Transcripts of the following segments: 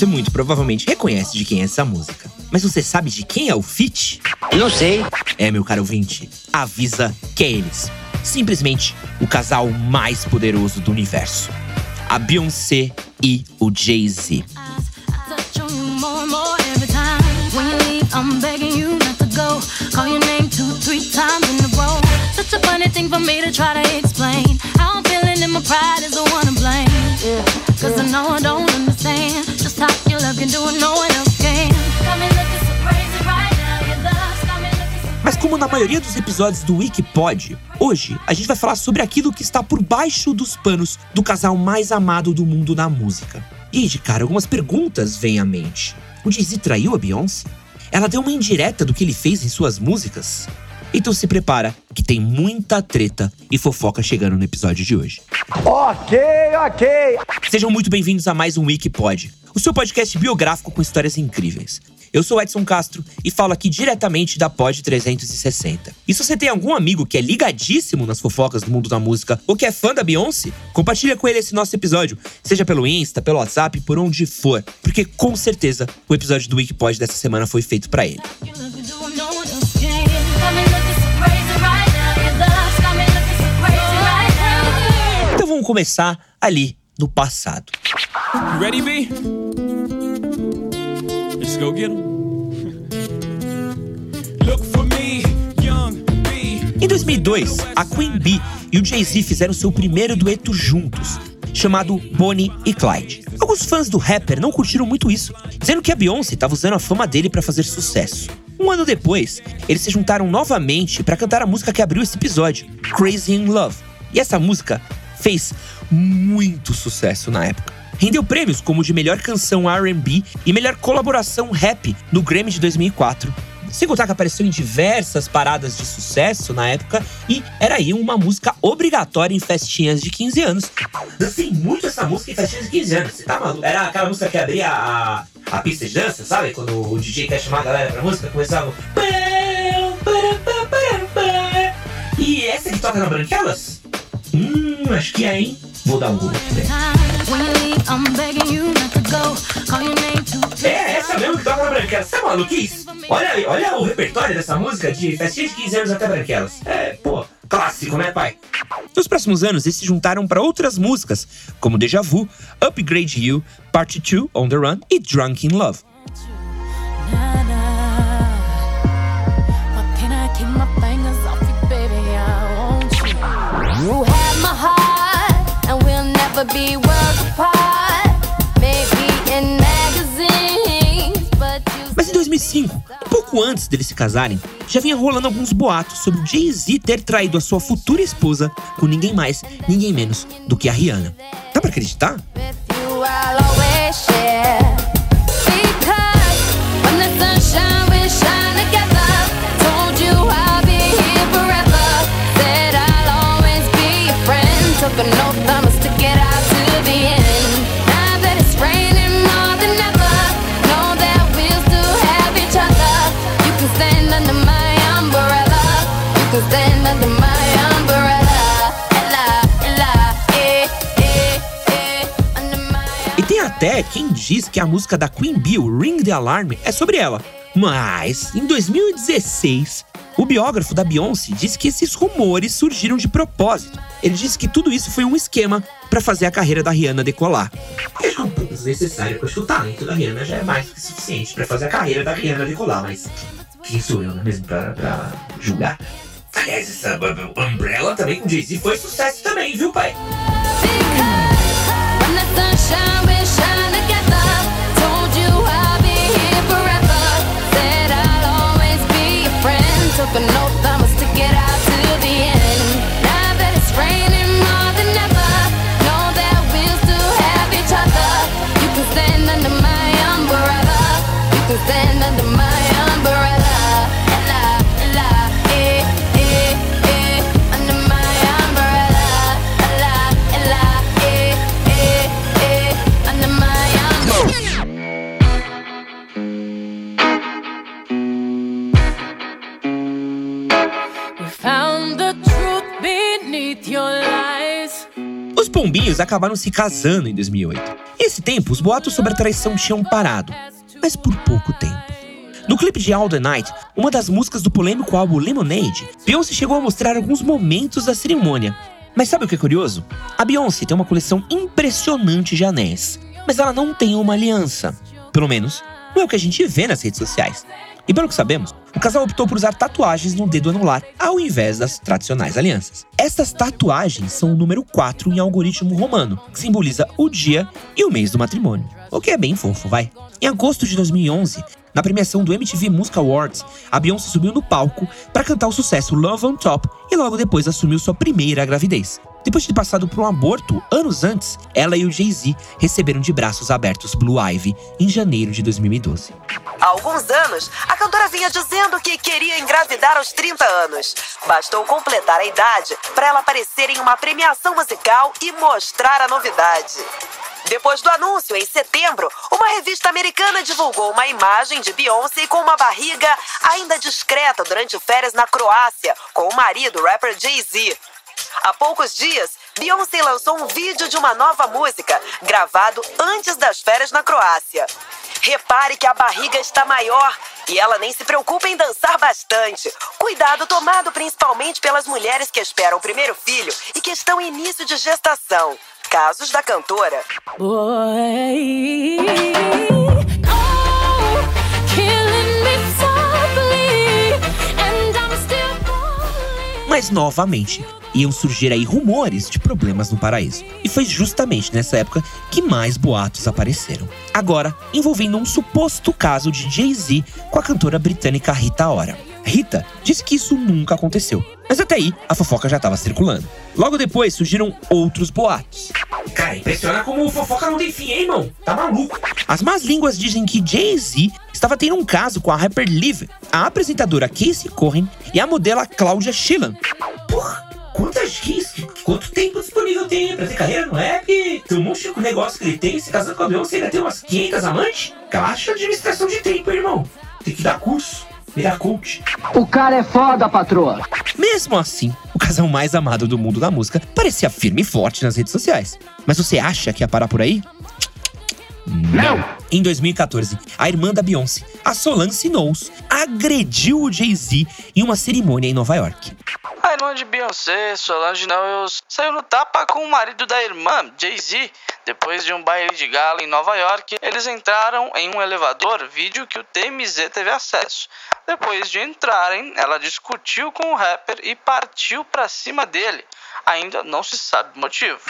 Você muito provavelmente reconhece de quem é essa música. Mas você sabe de quem é o feat? Não sei. É, meu caro ouvinte, avisa que é eles. Simplesmente o casal mais poderoso do universo. A Beyoncé e o Jay-Z. Such a funny thing for me to try to explain. How I'm feeling and my pride is the one to blame. Yeah. Cause I know I don't como na maioria dos episódios do Wikipod, hoje a gente vai falar sobre aquilo que está por baixo dos panos do casal mais amado do mundo na música. E de cara, algumas perguntas vêm à mente. O Jay-Z traiu a Beyoncé? Ela deu uma indireta do que ele fez em suas músicas? Então se prepara, que tem muita treta e fofoca chegando no episódio de hoje. Ok, ok. Sejam muito bem-vindos a mais um Wikipod, o seu podcast biográfico com histórias incríveis. Eu sou Edson Castro e falo aqui diretamente da Pod 360. E se você tem algum amigo que é ligadíssimo nas fofocas do mundo da música ou que é fã da Beyoncé, compartilha com ele esse nosso episódio, seja pelo Insta, pelo WhatsApp, por onde for, porque com certeza o episódio do Wikipod dessa semana foi feito pra ele. Então vamos começar ali no passado. Ready, B? Go get. Em 2002, a Queen Bee e o Jay-Z fizeram seu primeiro dueto juntos, chamado Bonnie e Clyde. Alguns fãs do rapper não curtiram muito isso, dizendo que a Beyoncé estava usando a fama dele para fazer sucesso. Um ano depois, eles se juntaram novamente para cantar a música que abriu esse episódio, Crazy in Love. E essa música fez muito sucesso na época. Rendeu prêmios como de melhor canção R&B e melhor colaboração rap no Grammy de 2004. Sem contar que apareceu em diversas paradas de sucesso na época e era aí uma música obrigatória em festinhas de 15 anos. Dancei muito essa música em festinhas de 15 anos, você tá maluco? Era aquela música que abria a, a pista de dança, sabe? Quando o DJ quer chamar a galera pra música, começava. E essa que toca na Branquelas? Hum, acho que é, hein? Vou dar um Google. Time. When you leave, I'm begging you not to go. Call your name two, three É, essa mesmo que toca na Branquelas. É maluquice? Olha aí, olha o repertório dessa música de festinha de 15 anos até Branquelas. É, pô, clássico, né, pai? Nos próximos anos, eles se juntaram para outras músicas, como Deja Vu, Upgrade You, Part 2, On The Run e Drunk in Love. Nah, 2005, um pouco antes deles se casarem, já vinha rolando alguns boatos sobre Jay-Z ter traído a sua futura esposa com ninguém mais, ninguém menos do que a Rihanna. Dá pra acreditar? With you, até quem diz que a música da Queen Bee, Ring the Alarm, é sobre ela. Mas, em 2016, o biógrafo da Beyoncé disse que esses rumores surgiram de propósito. Ele disse que tudo isso foi um esquema para fazer a carreira da Rihanna decolar. Acho um pouco desnecessário, porque o talento da Rihanna já é mais do que suficiente para fazer a carreira da Rihanna decolar, mas quem sou eu, não é mesmo, pra, pra julgar? Aliás, essa Umbrella também com Jay-Z foi sucesso também, viu, pai? sunshine will shine. Os pombinhos acabaram se casando em 2008. E Nesse tempo, os boatos sobre a traição tinham parado, mas por pouco tempo. No clipe de All the Night, uma das músicas do polêmico álbum Lemonade, Beyoncé chegou a mostrar alguns momentos da cerimônia. Mas sabe o que é curioso? A Beyoncé tem uma coleção impressionante de anéis, mas ela não tem uma aliança. Pelo menos, não é o que a gente vê nas redes sociais. E pelo que sabemos, o casal optou por usar tatuagens no dedo anular ao invés das tradicionais alianças. Estas tatuagens são o número 4 em algoritmo romano, que simboliza o dia e o mês do matrimônio. O que é bem fofo, vai. Em agosto de 2011, na premiação do MTV Music Awards, a Beyoncé subiu no palco para cantar o sucesso Love on Top e logo depois assumiu sua primeira gravidez. Depois de ter passado por um aborto anos antes, ela e o Jay-Z receberam de braços abertos Blue Ivy em janeiro de 2012. Há alguns anos, a cantora vinha dizendo que queria engravidar aos 30 anos. Bastou completar a idade para ela aparecer em uma premiação musical e mostrar a novidade. Depois do anúncio, em setembro, uma revista americana divulgou uma imagem de Beyoncé com uma barriga ainda discreta durante férias na Croácia, com o marido, o rapper Jay-Z. Há poucos dias, Beyoncé lançou um vídeo de uma nova música, gravado antes das férias na Croácia. Repare que a barriga está maior e ela nem se preocupa em dançar bastante. Cuidado tomado principalmente pelas mulheres que esperam o primeiro filho e que estão em início de gestação. Casos da cantora. Boy, oh. Mas novamente, iam surgir aí rumores de problemas no paraíso. E foi justamente nessa época que mais boatos apareceram. Agora, envolvendo um suposto caso de Jay-Z com a cantora britânica Rita Ora. Rita disse que isso nunca aconteceu. Mas até aí, a fofoca já estava circulando. Logo depois surgiram outros boatos. Cara, impressiona como fofoca não tem fim, hein, irmão? Tá maluco? As más línguas dizem que Jay-Z estava tendo um caso com a rapper Liv, a apresentadora Casey Cohen e a modelo Cláudia Schillan. Porra, quantas gigs? Quanto tempo disponível tem pra ter carreira no rap? Tem um monte de negócio que ele tem, se casando com a Beyoncé, ainda tem umas 500 amantes? Caixa de administração de tempo, irmão. Tem que dar curso, virar coach. O cara é foda, patroa. Mesmo assim, o casal mais amado do mundo da música parecia firme e forte nas redes sociais. Mas você acha que ia parar por aí? Não! Em 2014, a irmã da Beyoncé, a Solange Knowles, agrediu o Jay-Z em uma cerimônia em Nova York. A irmã de Beyoncé, Solange Knowles, saiu no tapa com o marido da irmã, Jay-Z. Depois de um baile de gala em Nova York, eles entraram em um elevador, vídeo que o TMZ teve acesso. Depois de entrarem, ela discutiu com o rapper e partiu pra cima dele. Ainda não se sabe o motivo.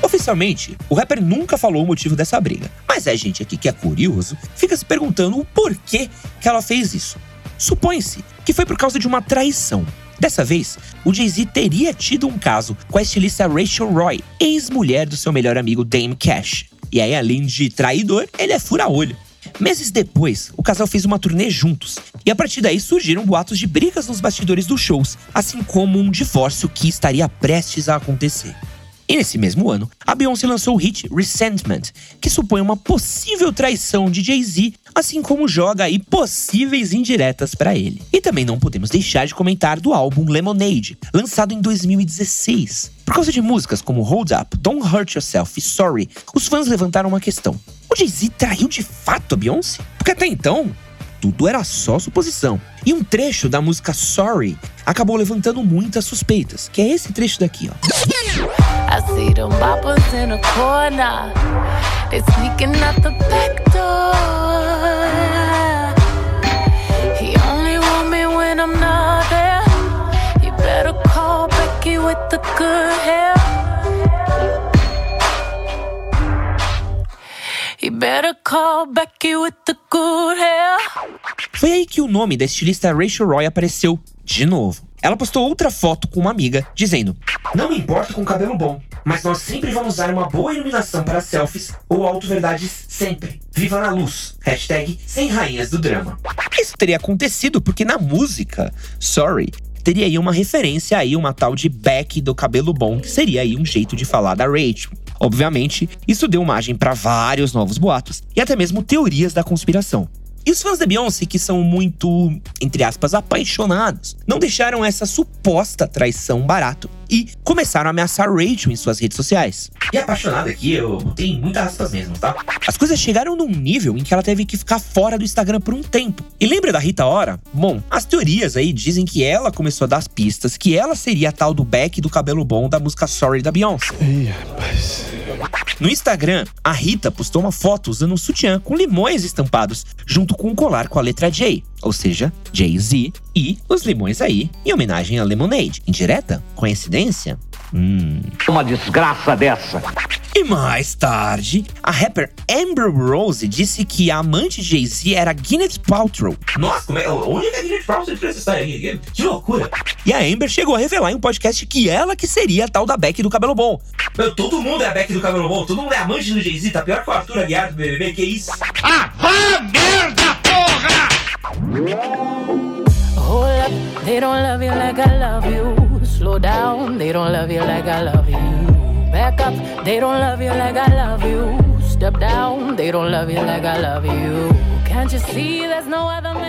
Oficialmente, o rapper nunca falou o motivo dessa briga, mas a gente aqui que é curioso fica se perguntando o porquê que ela fez isso. Supõe-se que foi por causa de uma traição. Dessa vez, o Jay-Z teria tido um caso com a estilista Rachel Roy, ex-mulher do seu melhor amigo Dame Cash. E aí, além de traidor, ele é fura-olho. Meses depois, o casal fez uma turnê juntos, e a partir daí surgiram boatos de brigas nos bastidores dos shows, assim como um divórcio que estaria prestes a acontecer. E nesse mesmo ano, a Beyoncé lançou o hit Resentment, que supõe uma possível traição de Jay-Z, assim como joga aí possíveis indiretas para ele. E também não podemos deixar de comentar do álbum Lemonade, lançado em 2016. Por causa de músicas como Hold Up, Don't Hurt Yourself e Sorry, os fãs levantaram uma questão. O Jay-Z traiu de fato a Beyoncé? Porque até então, tudo era só suposição. E um trecho da música Sorry acabou levantando muitas suspeitas, que é esse trecho daqui, ó. I see them boppers Foi aí que o nome da estilista Rachel Roy apareceu de novo. Ela postou outra foto com uma amiga, dizendo: Não me importo com cabelo bom, mas nós sempre vamos usar uma boa iluminação para selfies ou auto-verdades sempre. Viva na luz. Hashtag sem rainhas do drama. Isso teria acontecido porque na música Sorry teria aí uma referência aí uma tal de Beck do cabelo bom, que seria aí um jeito de falar da Rachel. Obviamente, isso deu margem para vários novos boatos e até mesmo teorias da conspiração. E os fãs da Beyoncé, que são muito, entre aspas, apaixonados, não deixaram essa suposta traição barato e começaram a ameaçar Rachel em suas redes sociais. E apaixonada aqui, eu botei muitas aspas mesmo, tá? As coisas chegaram num nível em que ela teve que ficar fora do Instagram por um tempo. E lembra da Rita Ora? Bom, as teorias aí dizem que ela começou a dar as pistas que ela seria a tal do Beck do cabelo bom da música Sorry da Beyoncé. No Instagram, a Rita postou uma foto usando um sutiã com limões estampados, junto com um colar com a letra J, ou seja, Jay-Z, e os limões aí, em homenagem a Lemonade. Indireta? Coincidência? Hum. Uma desgraça dessa. E mais tarde, a rapper Amber Rose disse que a amante de Jay-Z era Gwyneth Paltrow. Nossa, como é, onde é que a Gwyneth Paltrow entrou essa história aqui? Que loucura! E a Amber chegou a revelar em um podcast que ela que seria a tal da Beck do cabelo bom. Meu, todo mundo é a Beck do cabelo bom, todo mundo é amante do Jay-Z, tá pior que o Arthur Aguiar do BBB, que isso? Hold up, they don't love you like I love you. Slow down, they don't love you like I love you. Back up, they don't love you like I love you. Step down, they don't love you like I love you.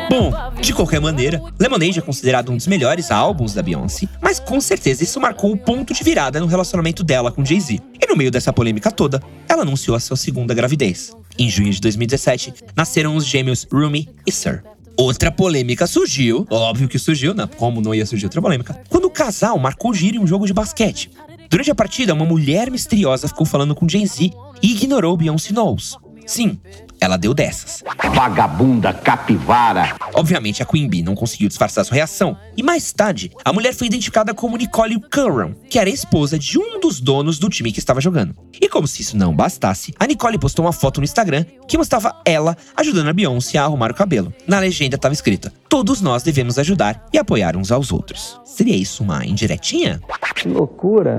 Bom, de qualquer maneira, Lemonade é considerado um dos melhores álbuns da Beyoncé, mas com certeza isso marcou o ponto de virada no relacionamento dela com Jay-Z. E no meio dessa polêmica toda, ela anunciou a sua segunda gravidez. Em junho de 2017, nasceram os gêmeos Rumi e Sir. Outra polêmica surgiu, óbvio que surgiu, né? Como não ia surgir outra polêmica? Quando o casal marcou giro em um jogo de basquete. Durante a partida, uma mulher misteriosa ficou falando com Jay-Z e ignorou Beyoncé Knowles. Sim, ela deu dessas. Vagabunda capivara. Obviamente, a Queen Bee não conseguiu disfarçar sua reação. E mais tarde, a mulher foi identificada como Nicole Curran, que era esposa de um dos donos do time que estava jogando. E como se isso não bastasse, a Nicole postou uma foto no Instagram que mostrava ela ajudando a Beyoncé a arrumar o cabelo. Na legenda estava escrita: Todos nós devemos ajudar e apoiar uns aos outros. Seria isso uma indiretinha? Que loucura.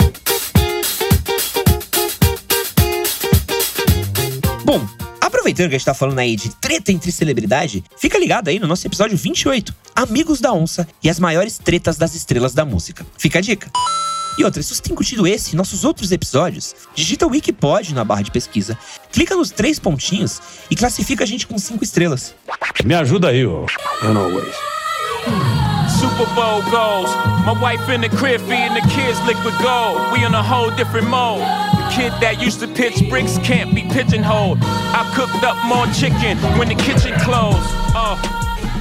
Bom, aproveitando que a gente tá falando aí de treta entre celebridade, fica ligado aí no nosso episódio 28, Amigos da Onça e as maiores tretas das estrelas da música. Fica a dica. E outra, se você tem curtido esse e nossos outros episódios, digita Wikipod na barra de pesquisa, clica nos três pontinhos e classifica a gente com cinco estrelas. Me ajuda aí, ô. Super Bowl goals. My wife in the crib feeding the kids liquid gold. We in a whole different mode. The kid that used to pitch bricks can't be pigeonholed. I cooked up more chicken when the kitchen closed. Uh,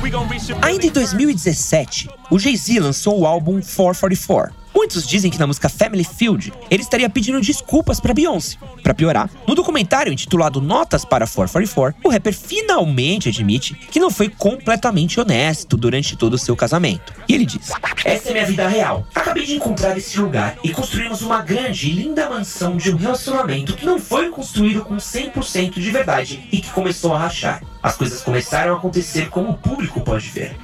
we gon' reach a Ainda em 2017, o Jay-Z lançou o álbum 444. Muitos dizem que na música Family Field ele estaria pedindo desculpas pra Beyoncé. Pra piorar, no documentário intitulado Notas para 444, o rapper finalmente admite que não foi completamente honesto durante todo o seu casamento. E ele diz: Essa é minha vida real. Acabei de encontrar esse lugar e construímos uma grande e linda mansão de um relacionamento que não foi construído com 100% de verdade e que começou a rachar. As coisas começaram a acontecer como o público pode ver.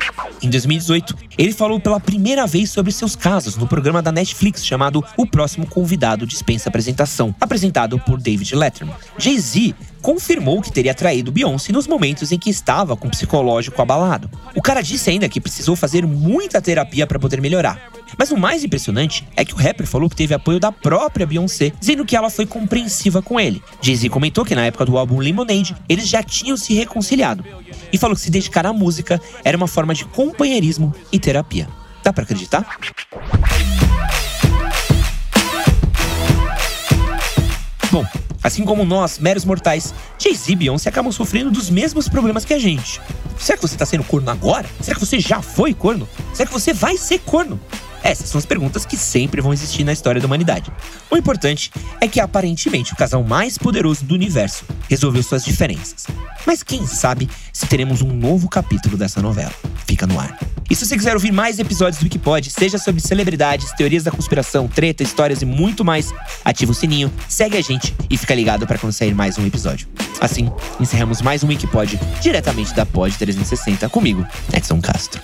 Em 2018, ele falou pela primeira vez sobre seus casos no programa da Netflix chamado O Próximo Convidado Dispensa Apresentação, apresentado por David Letterman. Jay-Z confirmou que teria traído Beyoncé nos momentos em que estava com o psicológico abalado. O cara disse ainda que precisou fazer muita terapia para poder melhorar. Mas o mais impressionante é que o rapper falou que teve apoio da própria Beyoncé, dizendo que ela foi compreensiva com ele. Jay-Z comentou que na época do álbum Lemonade, eles já tinham se reconciliado. E falou que se dedicar à música era uma forma de companheirismo e terapia. Dá pra acreditar? Bom, assim como nós, meros mortais, Jay-Z e Beyoncé acabam sofrendo dos mesmos problemas que a gente. Será que você tá sendo corno agora? Será que você já foi corno? Será que você vai ser corno? Essas são as perguntas que sempre vão existir na história da humanidade. O importante é que aparentemente o casal mais poderoso do universo resolveu suas diferenças. Mas quem sabe se teremos um novo capítulo dessa novela. Fica no ar. E se você quiser ouvir mais episódios do Wikipod, seja sobre celebridades, teorias da conspiração, treta, histórias e muito mais, ativa o sininho, segue a gente e fica ligado para quando sair mais um episódio. Assim, encerramos mais um Wikipod diretamente da Pod 360 comigo, Edson Castro.